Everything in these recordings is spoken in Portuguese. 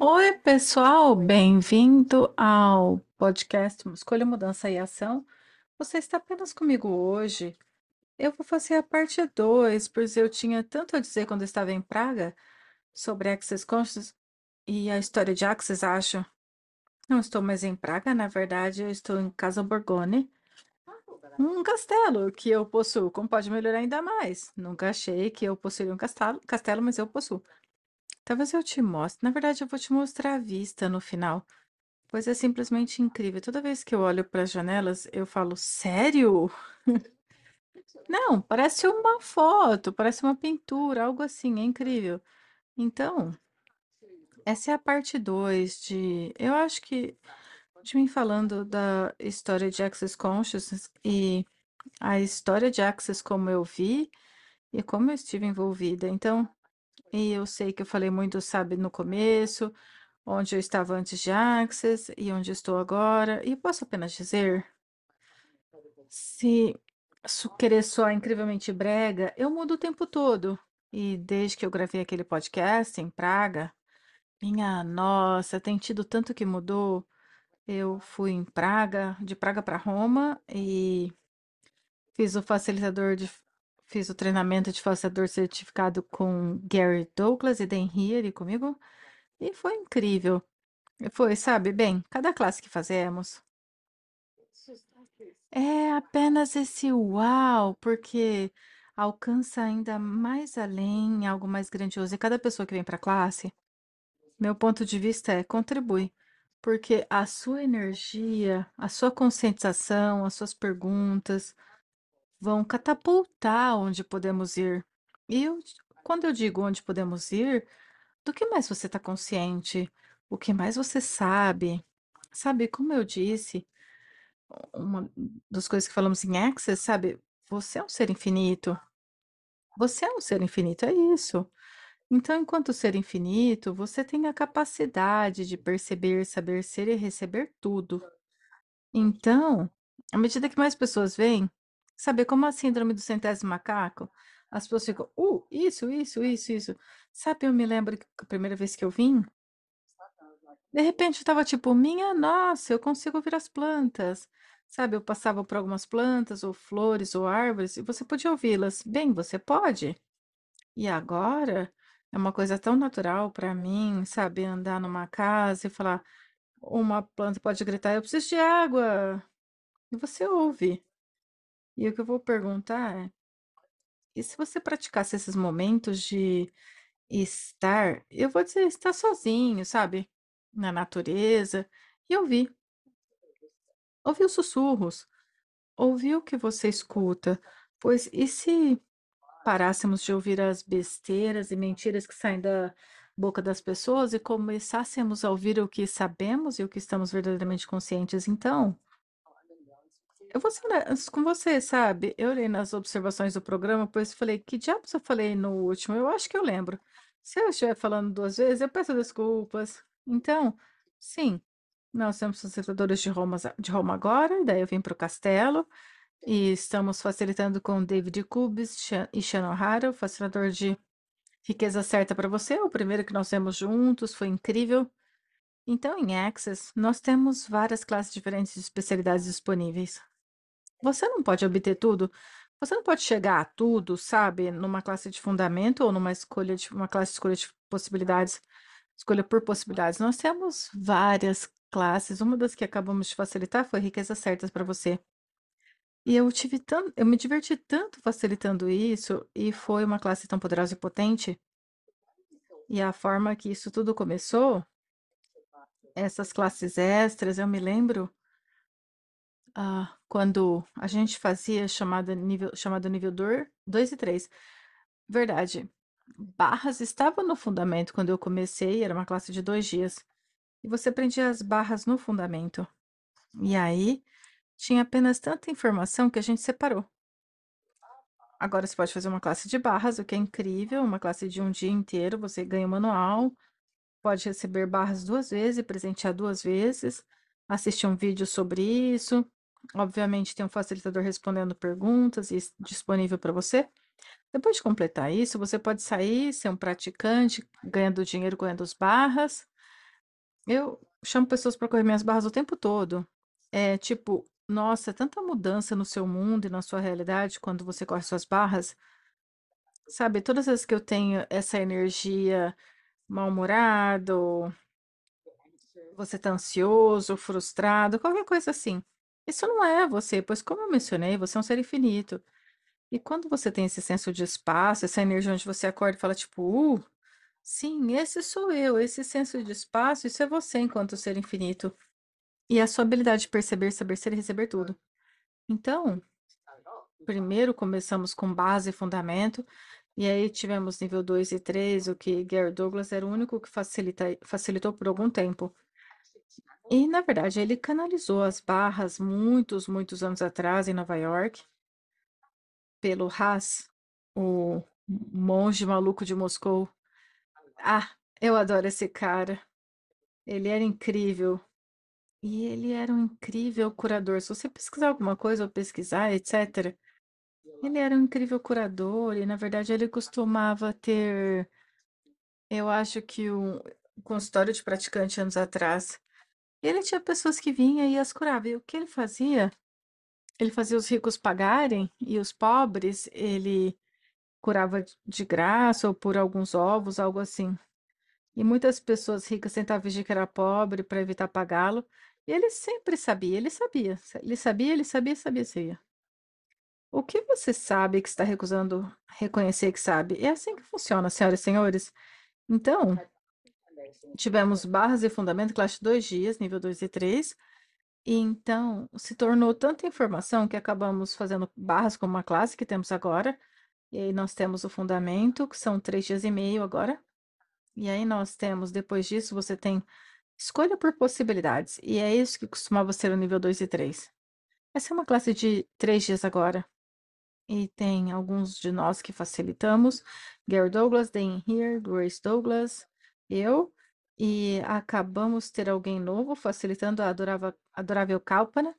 Oi, pessoal, bem-vindo ao podcast Escolha, Mudança e Ação. Você está apenas comigo hoje. Eu vou fazer a parte 2, pois eu tinha tanto a dizer quando estava em Praga sobre Access Consciousness e a história de Access, acho. Não estou mais em Praga, na verdade, eu estou em Casa Borgone, um castelo que eu possuo. Como pode melhorar ainda mais? Nunca achei que eu possuiria um castelo, castelo, mas eu possuo. Talvez eu te mostre. Na verdade, eu vou te mostrar a vista no final, pois é simplesmente incrível. Toda vez que eu olho para as janelas, eu falo, sério? Não, parece uma foto, parece uma pintura, algo assim, é incrível. Então, essa é a parte 2 de. Eu acho que. De mim falando da história de Access Consciousness e a história de Access como eu vi e como eu estive envolvida. Então, e eu sei que eu falei muito, sabe, no começo, onde eu estava antes de Access e onde estou agora. E posso apenas dizer, se querer soar incrivelmente brega, eu mudo o tempo todo. E desde que eu gravei aquele podcast em Praga, minha nossa, tem tido tanto que mudou. Eu fui em Praga, de Praga para Roma e fiz o facilitador de fiz o treinamento de facilitador certificado com Gary Douglas e Dan Healy comigo e foi incrível. Foi, sabe, bem, cada classe que fazemos é apenas esse uau, porque alcança ainda mais além, algo mais grandioso. E cada pessoa que vem para a classe, meu ponto de vista é contribui, porque a sua energia, a sua conscientização, as suas perguntas vão catapultar onde podemos ir. E eu, quando eu digo onde podemos ir, do que mais você está consciente? O que mais você sabe? Sabe, como eu disse, uma das coisas que falamos em Access, sabe? Você é um ser infinito. Você é um ser infinito, é isso. Então, enquanto ser infinito, você tem a capacidade de perceber, saber ser e receber tudo. Então, à medida que mais pessoas vêm, sabe como a síndrome do centésimo macaco? As pessoas ficam, uh, isso, isso, isso, isso. Sabe, eu me lembro que a primeira vez que eu vim, de repente eu tava tipo, minha nossa, eu consigo ouvir as plantas. Sabe, eu passava por algumas plantas, ou flores, ou árvores, e você podia ouvi-las. Bem, você pode. E agora é uma coisa tão natural para mim, sabe, andar numa casa e falar, uma planta pode gritar, eu preciso de água. E você ouve. E o que eu vou perguntar é, e se você praticasse esses momentos de estar, eu vou dizer, estar sozinho, sabe? Na natureza, e ouvir. Ouvir os sussurros, ouvir o que você escuta. Pois e se parássemos de ouvir as besteiras e mentiras que saem da boca das pessoas e começássemos a ouvir o que sabemos e o que estamos verdadeiramente conscientes, então, eu vou ser com você, sabe? Eu olhei nas observações do programa, pois falei, que diabos eu falei no último? Eu acho que eu lembro. Se eu estiver falando duas vezes, eu peço desculpas. Então, sim, nós temos facilitadores de Roma, de Roma agora, daí eu vim para o castelo e estamos facilitando com David Sha- e Shannon Hara, o facilitador de Riqueza Certa para você, o primeiro que nós temos juntos, foi incrível. Então, em Access, nós temos várias classes diferentes de especialidades disponíveis. Você não pode obter tudo, você não pode chegar a tudo, sabe, numa classe de fundamento ou numa escolha de uma classe de escolha de possibilidades, escolha por possibilidades. Nós temos várias classes, uma das que acabamos de facilitar foi riquezas certas para você. E eu tive tanto, eu me diverti tanto facilitando isso, e foi uma classe tão poderosa e potente. E a forma que isso tudo começou, essas classes extras, eu me lembro ah, quando a gente fazia chamada nível, chamado nível 2 e 3. Verdade. Barras estava no fundamento quando eu comecei, era uma classe de dois dias. E você aprendia as barras no fundamento. E aí tinha apenas tanta informação que a gente separou. Agora você pode fazer uma classe de barras, o que é incrível, uma classe de um dia inteiro, você ganha o manual, pode receber barras duas vezes, presentear duas vezes, assistir um vídeo sobre isso. Obviamente tem um facilitador respondendo perguntas e disponível para você. Depois de completar isso, você pode sair, ser um praticante, ganhando dinheiro, ganhando as barras. Eu chamo pessoas para correr minhas barras o tempo todo. É tipo, nossa, tanta mudança no seu mundo e na sua realidade quando você corre suas barras. Sabe, todas as vezes que eu tenho essa energia mal-humorado, você tá ansioso, frustrado, qualquer coisa assim. Isso não é você, pois como eu mencionei, você é um ser infinito. E quando você tem esse senso de espaço, essa energia onde você acorda e fala tipo, uh, sim, esse sou eu, esse senso de espaço, isso é você enquanto ser infinito. E a sua habilidade de perceber, saber ser e receber tudo. Então, primeiro começamos com base e fundamento, e aí tivemos nível 2 e 3, o que Gary Douglas era o único que facilita, facilitou por algum tempo. E, na verdade, ele canalizou as barras muitos, muitos anos atrás em Nova York, pelo Haas, o monge maluco de Moscou. Ah, eu adoro esse cara. Ele era incrível. E ele era um incrível curador. Se você pesquisar alguma coisa ou pesquisar, etc., ele era um incrível curador e, na verdade, ele costumava ter, eu acho que um consultório de praticante anos atrás. Ele tinha pessoas que vinham e as curava. E o que ele fazia? Ele fazia os ricos pagarem e os pobres ele curava de graça ou por alguns ovos, algo assim. E muitas pessoas ricas tentavam fingir que era pobre para evitar pagá-lo. E ele sempre sabia, ele sabia. Ele sabia, ele sabia, sabia, sabia. O que você sabe que está recusando reconhecer que sabe? É assim que funciona, senhoras e senhores. Então, tivemos barras e fundamento, classe dois dias, nível 2 e 3. E então, se tornou tanta informação que acabamos fazendo barras como uma classe que temos agora. E aí nós temos o fundamento, que são três dias e meio agora. E aí nós temos, depois disso, você tem escolha por possibilidades. E é isso que costumava ser o nível 2 e 3. Essa é uma classe de três dias agora. E tem alguns de nós que facilitamos. Gary Douglas, Dan Here, Grace Douglas, eu. E acabamos ter alguém novo facilitando a adorável, adorável Kalpana,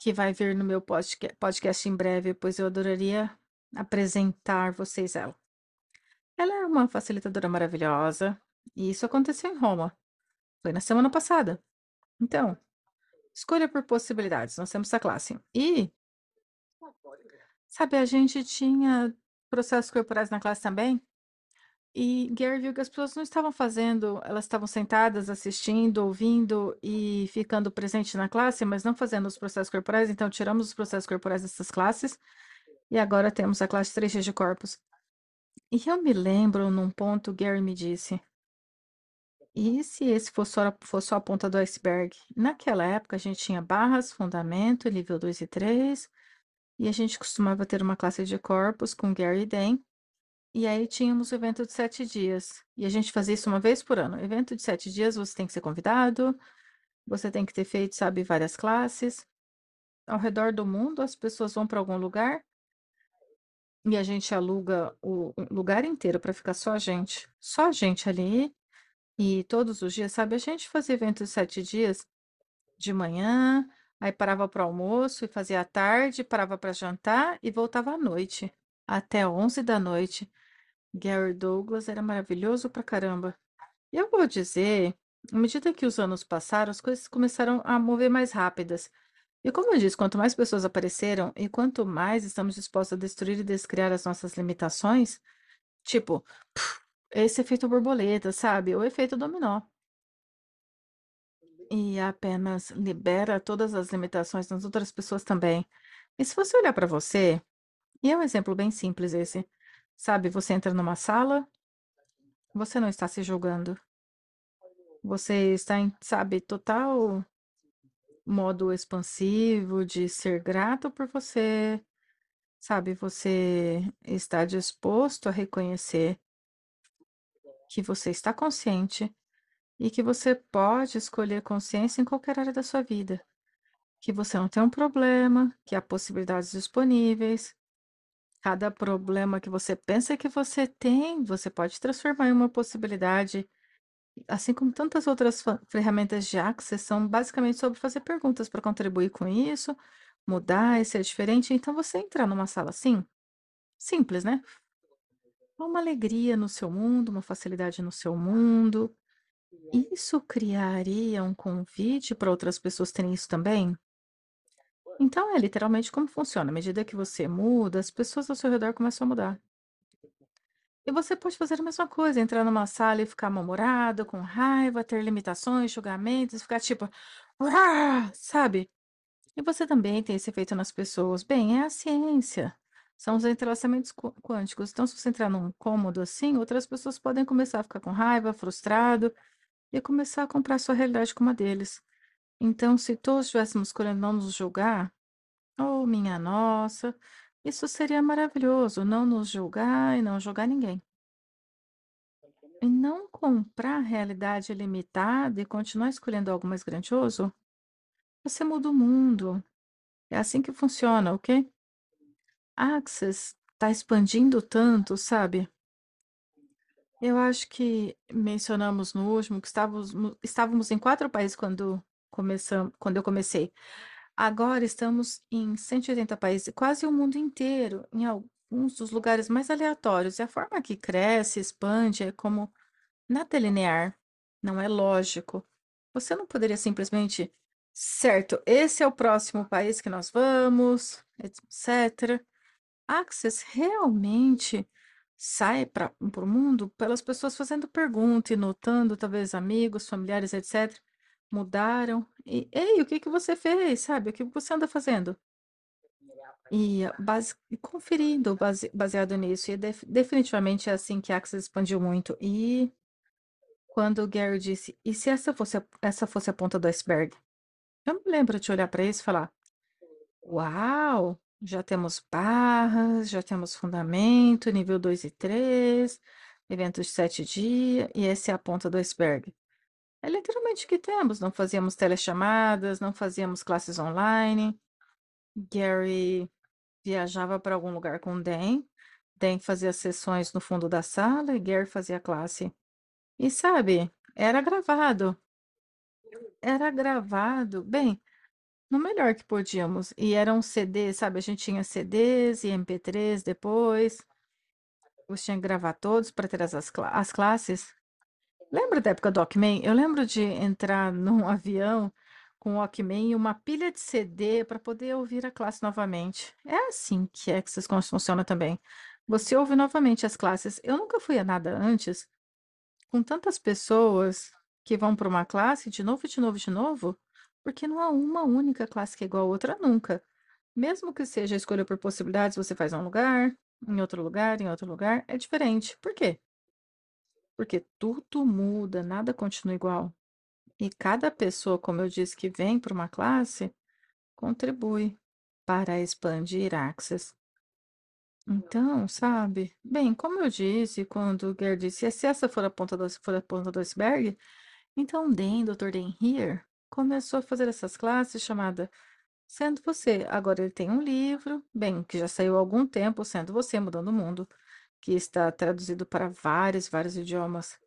que vai vir no meu podca- podcast em breve, pois eu adoraria apresentar vocês ela. Ela é uma facilitadora maravilhosa, e isso aconteceu em Roma. Foi na semana passada. Então, escolha por possibilidades. Nós temos essa classe. E, sabe, a gente tinha processos corporais na classe também. E Gary viu que as pessoas não estavam fazendo, elas estavam sentadas, assistindo, ouvindo e ficando presente na classe, mas não fazendo os processos corporais. Então, tiramos os processos corporais dessas classes e agora temos a classe 3G de corpos. E eu me lembro num ponto, Gary me disse. E se esse fosse só, fosse só a ponta do iceberg? Naquela época a gente tinha barras, fundamento, nível 2 e 3, e a gente costumava ter uma classe de corpos com Gary e Dan, e aí tínhamos o evento de sete dias. E a gente fazia isso uma vez por ano. Evento de sete dias, você tem que ser convidado, você tem que ter feito, sabe, várias classes. Ao redor do mundo, as pessoas vão para algum lugar e a gente aluga o lugar inteiro para ficar só a gente. Só a gente ali. E todos os dias, sabe, a gente fazia evento de sete dias de manhã, aí parava para almoço e fazia à tarde, parava para jantar e voltava à noite, até 11 da noite. Gary Douglas era maravilhoso pra caramba. E eu vou dizer, à medida que os anos passaram, as coisas começaram a mover mais rápidas. E como eu disse, quanto mais pessoas apareceram e quanto mais estamos dispostos a destruir e descriar as nossas limitações, tipo, esse efeito borboleta, sabe? O efeito dominó. E apenas libera todas as limitações nas outras pessoas também. E se você olhar para você, e é um exemplo bem simples esse, sabe? Você entra numa sala, você não está se julgando. Você está em, sabe, total modo expansivo de ser grato por você, sabe? Você está disposto a reconhecer que você está consciente e que você pode escolher consciência em qualquer área da sua vida. Que você não tem um problema, que há possibilidades disponíveis. Cada problema que você pensa que você tem, você pode transformar em uma possibilidade. Assim como tantas outras ferramentas de Access são basicamente sobre fazer perguntas para contribuir com isso, mudar e ser diferente. Então, você entrar numa sala assim, simples, né? Há uma alegria no seu mundo, uma facilidade no seu mundo. Isso criaria um convite para outras pessoas terem isso também? Então é literalmente como funciona. À medida que você muda, as pessoas ao seu redor começam a mudar. E você pode fazer a mesma coisa, entrar numa sala e ficar mal-humorado, com raiva, ter limitações, julgamentos, ficar tipo, "Uau", sabe? E você também tem esse efeito nas pessoas. Bem, é a ciência. São os entrelaçamentos qu- quânticos. Então, se você entrar num cômodo assim, outras pessoas podem começar a ficar com raiva, frustrado e começar a comprar sua realidade como a deles. Então, se todos estivéssemos escolhendo não nos julgar, oh, minha nossa, isso seria maravilhoso, não nos julgar e não julgar ninguém. E não comprar a realidade limitada e continuar escolhendo algo mais grandioso, você muda o mundo. É assim que funciona, ok? Access está expandindo tanto, sabe? Eu acho que mencionamos no último que estávamos, estávamos em quatro países quando quando eu comecei. Agora estamos em 180 países, quase o mundo inteiro, em alguns dos lugares mais aleatórios. E a forma que cresce, expande, é como nada é linear, não é lógico. Você não poderia simplesmente, certo, esse é o próximo país que nós vamos, etc. Access realmente sai para o mundo pelas pessoas fazendo pergunta e notando, talvez amigos, familiares, etc. Mudaram. E, ei, o que que você fez? Sabe? O que você anda fazendo? E base, e conferindo base- baseado nisso. E def- definitivamente é assim que a Access expandiu muito. E quando o Gary disse, e se essa fosse essa fosse a ponta do iceberg? Eu me lembro de olhar para isso e falar. Uau! Já temos barras, já temos fundamento, nível 2 e 3, eventos de 7 dias, e essa é a ponta do iceberg. É literalmente o que temos. Não fazíamos telechamadas, não fazíamos classes online. Gary viajava para algum lugar com Dan. Dan fazia sessões no fundo da sala e Gary fazia classe. E sabe, era gravado. Era gravado. Bem, No melhor que podíamos. E eram CDs, sabe? A gente tinha CDs e MP3 depois. Você tinha que gravar todos para ter as, as as classes. Lembra da época do Walkman? Eu lembro de entrar num avião com o Walkman e uma pilha de CD para poder ouvir a classe novamente. É assim que Access Cons funciona também. Você ouve novamente as classes. Eu nunca fui a nada antes com tantas pessoas que vão para uma classe de novo, de novo, de novo, porque não há uma única classe que é igual a outra nunca. Mesmo que seja escolha por possibilidades, você faz em um lugar, em outro lugar, em outro lugar, é diferente. Por quê? Porque tudo muda, nada continua igual. E cada pessoa, como eu disse, que vem para uma classe, contribui para expandir Access. Então, sabe? Bem, como eu disse, quando o Gerd disse, se essa for a ponta do, for a ponta do iceberg, então Dan, Dr. Dan Here, começou a fazer essas classes chamada Sendo Você. Agora ele tem um livro, bem, que já saiu há algum tempo, Sendo Você, Mudando o Mundo, que está traduzido para vários, vários idiomas.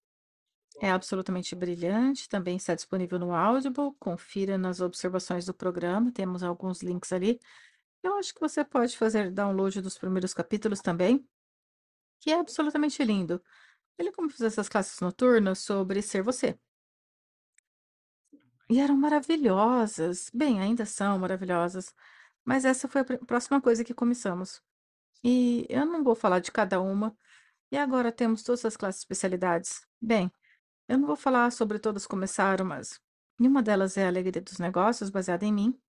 É absolutamente brilhante, também está disponível no Audible, confira nas observações do programa, temos alguns links ali. Eu acho que você pode fazer download dos primeiros capítulos também, que é absolutamente lindo. Ele como fez essas classes noturnas sobre ser você. E eram maravilhosas. Bem, ainda são maravilhosas. Mas essa foi a pr- próxima coisa que começamos. E eu não vou falar de cada uma. E agora temos todas as classes de especialidades. Bem, eu não vou falar sobre todas começaram, mas uma delas é a Alegria dos Negócios, baseada em mim,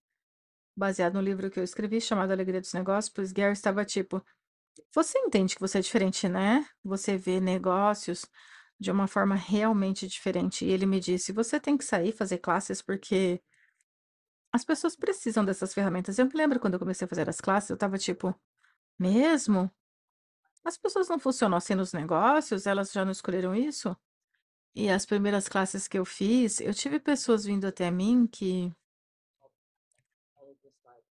baseado no livro que eu escrevi chamado Alegria dos Negócios, pois Gary estava tipo, você entende que você é diferente, né? Você vê negócios de uma forma realmente diferente. E ele me disse, você tem que sair fazer classes porque as pessoas precisam dessas ferramentas. Eu me lembro quando eu comecei a fazer as classes, eu estava tipo, mesmo? As pessoas não funcionam assim nos negócios? Elas já não escolheram isso? E as primeiras classes que eu fiz, eu tive pessoas vindo até mim que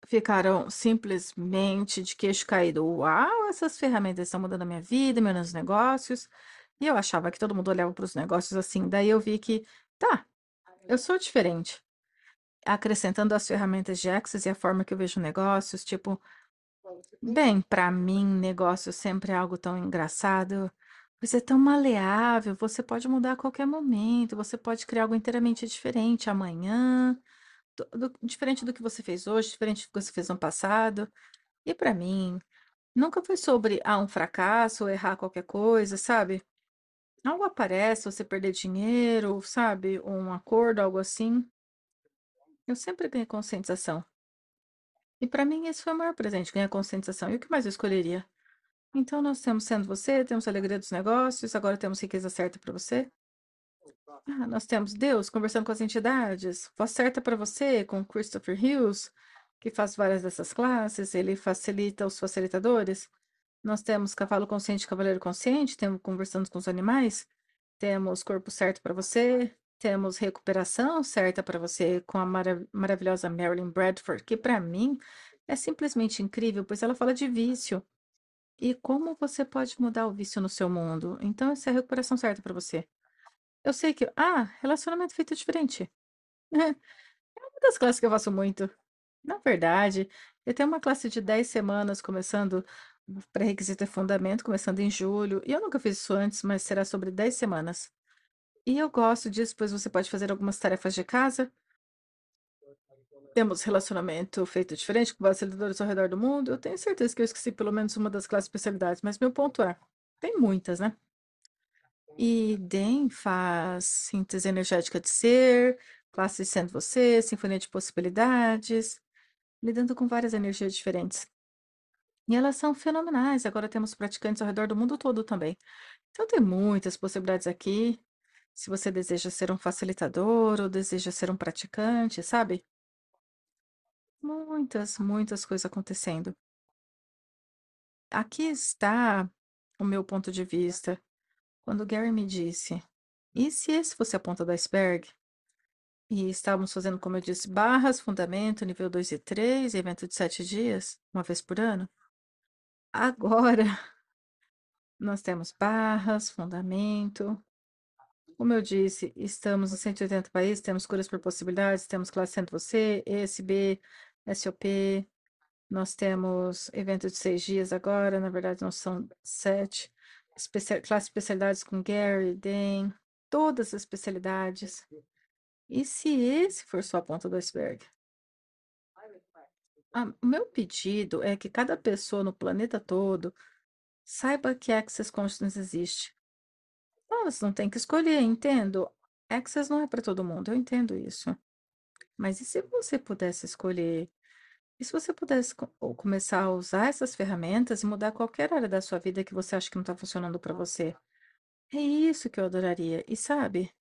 ficaram simplesmente de queixo caído. Uau, essas ferramentas estão mudando a minha vida, meus negócios. E eu achava que todo mundo olhava para os negócios assim. Daí eu vi que, tá, eu sou diferente. Acrescentando as ferramentas de Access e a forma que eu vejo negócios, tipo, bem, para mim, negócio sempre é algo tão engraçado. Você é tão maleável, você pode mudar a qualquer momento, você pode criar algo inteiramente diferente amanhã, do- do- diferente do que você fez hoje, diferente do que você fez no passado. E para mim, nunca foi sobre ah, um fracasso ou errar qualquer coisa, sabe? Algo aparece, você perder dinheiro, sabe? Um acordo, algo assim. Eu sempre ganhei conscientização. E para mim esse foi o maior presente, ganhar conscientização. E o que mais eu escolheria? Então nós temos sendo você, temos a alegria dos negócios, agora temos riqueza certa para você. Ah, nós temos Deus conversando com as entidades, voz certa para você, com Christopher Hughes, que faz várias dessas classes, ele facilita os facilitadores. Nós temos cavalo consciente, cavaleiro consciente, temos conversando com os animais, temos corpo certo para você, temos recuperação certa para você com a mara- maravilhosa Marilyn Bradford, que para mim é simplesmente incrível, pois ela fala de vício e como você pode mudar o vício no seu mundo. Então, essa é a recuperação certa para você. Eu sei que, ah, relacionamento feito diferente. É uma das classes que eu faço muito. Na verdade, eu tenho uma classe de 10 semanas começando, pré-requisito é fundamento, começando em julho, e eu nunca fiz isso antes, mas será sobre 10 semanas. E eu gosto disso, pois você pode fazer algumas tarefas de casa. Temos relacionamento feito diferente com facilitadores ao redor do mundo. Eu tenho certeza que eu esqueci pelo menos uma das classes especialidades, mas meu ponto é, tem muitas, né? E DEM faz síntese energética de ser, classe sendo você, sinfonia de possibilidades, lidando com várias energias diferentes. E elas são fenomenais. Agora temos praticantes ao redor do mundo todo também. Então tem muitas possibilidades aqui. Se você deseja ser um facilitador ou deseja ser um praticante, sabe? Muitas, muitas coisas acontecendo. Aqui está o meu ponto de vista. Quando Gary me disse, e se esse fosse a ponta do iceberg? E estávamos fazendo, como eu disse, barras, fundamento, nível 2 e 3, evento de sete dias, uma vez por ano. Agora, nós temos barras, fundamento. Como eu disse, estamos em 180 países, temos curas por possibilidades, temos classe Centro Você, ESB, SOP, nós temos evento de seis dias agora, na verdade não são sete, Especia classe especialidades com Gary, Dan, todas as especialidades. E se esse for só a ponta do iceberg? Ah, o meu pedido é que cada pessoa no planeta todo saiba que Access Consciousness existe. Elas não têm que escolher, entendo. Access não é para todo mundo, eu entendo isso. Mas e se você pudesse escolher? E se você pudesse co- começar a usar essas ferramentas e mudar qualquer área da sua vida que você acha que não está funcionando para você? É isso que eu adoraria. E sabe,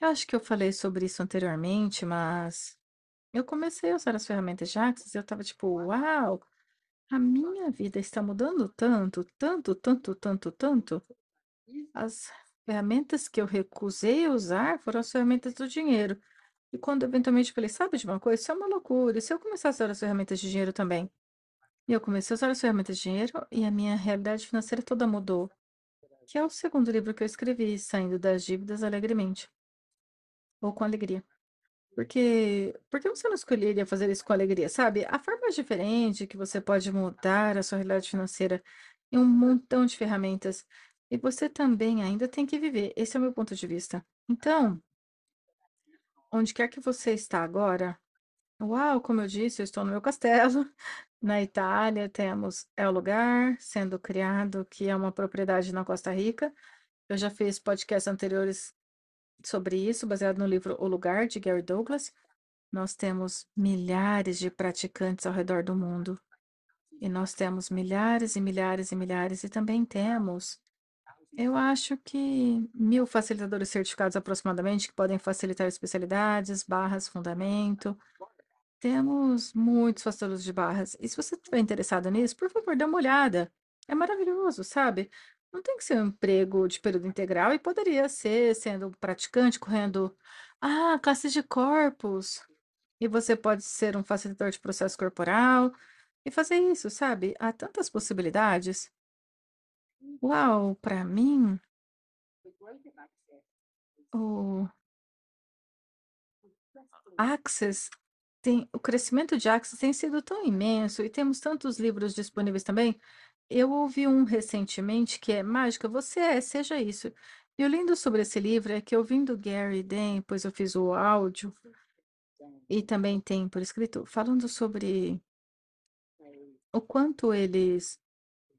eu acho que eu falei sobre isso anteriormente, mas eu comecei a usar as ferramentas de Access e eu tava tipo, uau, a minha vida está mudando tanto, tanto, tanto, tanto, tanto. As ferramentas que eu recusei usar foram as ferramentas do dinheiro. E quando eventualmente falei, sabe de uma coisa? Isso é uma loucura. E se eu começasse a usar as ferramentas de dinheiro também? E eu comecei a usar as ferramentas de dinheiro e a minha realidade financeira toda mudou. Que é o segundo livro que eu escrevi, Saindo das Dívidas Alegremente. Ou com alegria. Porque, por que você não escolheria fazer isso com alegria, sabe? Há formas diferentes que você pode mudar a sua realidade financeira em um montão de ferramentas. E você também ainda tem que viver. Esse é o meu ponto de vista. Então, onde quer que você está agora, uau, como eu disse, eu estou no meu castelo. Na Itália, temos É o Lugar sendo criado, que é uma propriedade na Costa Rica. Eu já fiz podcasts anteriores sobre isso, baseado no livro O Lugar, de Gary Douglas. Nós temos milhares de praticantes ao redor do mundo. E nós temos milhares e milhares e milhares, e também temos, eu acho que mil facilitadores certificados aproximadamente, que podem facilitar especialidades, barras, fundamento. Temos muitos facilitadores de barras. E se você estiver interessado nisso, por favor, dê uma olhada. É maravilhoso, sabe? Não tem que ser um emprego de período integral e poderia ser sendo praticante, correndo, ah, classes de corpos. E você pode ser um facilitador de processo corporal e fazer isso, sabe? Há tantas possibilidades. Uau, para mim, o Access tem o crescimento de Access tem sido tão imenso e temos tantos livros disponíveis também. Eu ouvi um recentemente que é Mágica, você é, seja isso. E o lindo sobre esse livro é que ouvindo Gary Dan, pois eu fiz o áudio, e também tem por escrito, falando sobre o quanto eles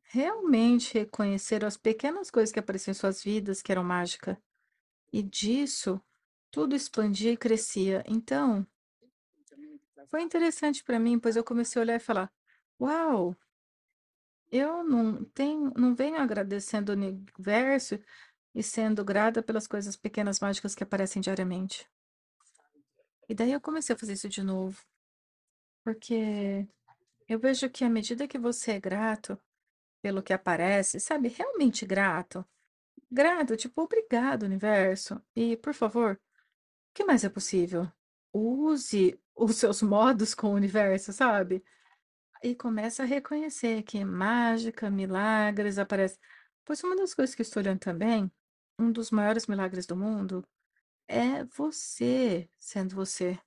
realmente reconheceram as pequenas coisas que apareciam em suas vidas que eram mágica. E disso, tudo expandia e crescia. Então, foi interessante para mim, pois eu comecei a olhar e falar: Uau, eu não tenho, não venho agradecendo o universo e sendo grata pelas coisas pequenas mágicas que aparecem diariamente. E daí eu comecei a fazer isso de novo. Porque eu vejo que à medida que você é grato pelo que aparece, sabe, realmente grato, grato, tipo, obrigado, universo. E, por favor, o que mais é possível? Use os seus modos com o universo, sabe? E começa a reconhecer que mágica, milagres aparecem. Pois uma das coisas que estou olhando também, um dos maiores milagres do mundo, é você sendo você.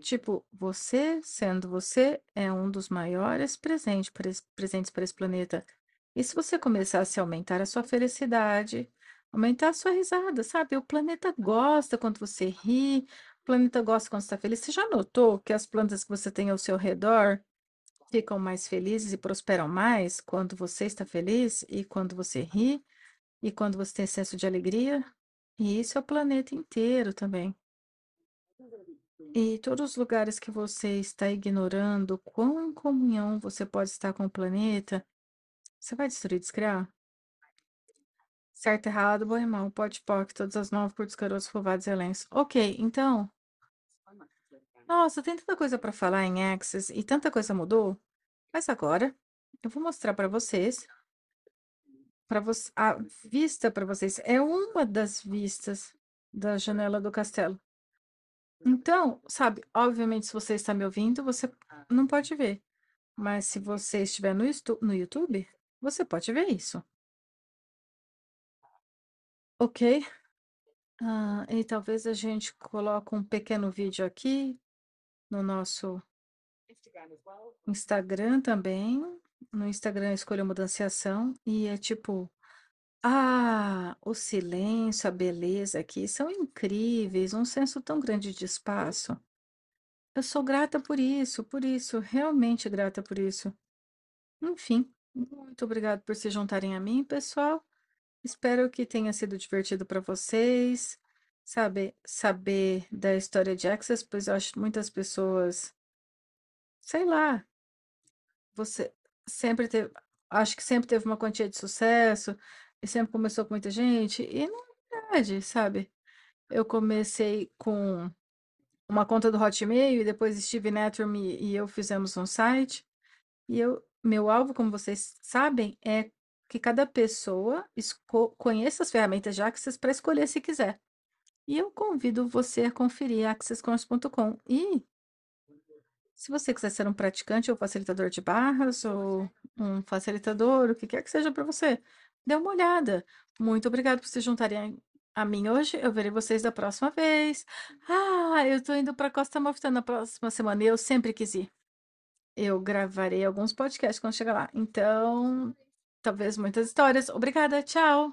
Tipo, você sendo você é um dos maiores presentes para esse, presentes para esse planeta. E se você começasse a aumentar a sua felicidade, aumentar a sua risada, sabe? O planeta gosta quando você ri, o planeta gosta quando está feliz. Você já notou que as plantas que você tem ao seu redor ficam mais felizes e prosperam mais quando você está feliz e quando você ri e quando você tem excesso de alegria? E isso é o planeta inteiro também. E todos os lugares que você está ignorando quão em comunhão você pode estar com o planeta, você vai destruir, descriar? Certo, errado, bom irmão, pode poc, todas as nove por caroços, fovados e elenços. Ok, então. Nossa, tem tanta coisa para falar em Access e tanta coisa mudou. Mas agora eu vou mostrar para vocês. Para você, a vista para vocês é uma das vistas da janela do castelo. Então, sabe, obviamente, se você está me ouvindo, você não pode ver. Mas se você estiver no, no YouTube, você pode ver isso. Ok? Ah, e talvez a gente coloque um pequeno vídeo aqui no nosso Instagram também. No Instagram escolha mudanciação e é tipo, ah, o silêncio, a beleza aqui são incríveis, um senso tão grande de espaço. Eu sou grata por isso, por isso, realmente grata por isso. Enfim, muito obrigado por se juntarem a mim, pessoal. Espero que tenha sido divertido para vocês, saber saber da história de Access, pois eu acho que muitas pessoas, sei lá, você sempre teve, acho que sempre teve uma quantia de sucesso e sempre começou com muita gente, e não é verdade, sabe? Eu comecei com uma conta do Hotmail e depois Steve Networm e eu fizemos um site. E eu, meu alvo, como vocês sabem, é que cada pessoa conheça as ferramentas de Access para escolher se quiser. E eu convido você a conferir accesscons.com. E se você quiser ser um praticante ou facilitador de barras, ou um facilitador, o que quer que seja para você, dê uma olhada. Muito obrigada por se juntarem a mim hoje. Eu verei vocês da próxima vez. Ah, eu tô indo para Costa Mofta na próxima semana e eu sempre quis ir. Eu gravarei alguns podcasts quando chegar lá. Então, talvez muitas histórias. Obrigada, tchau.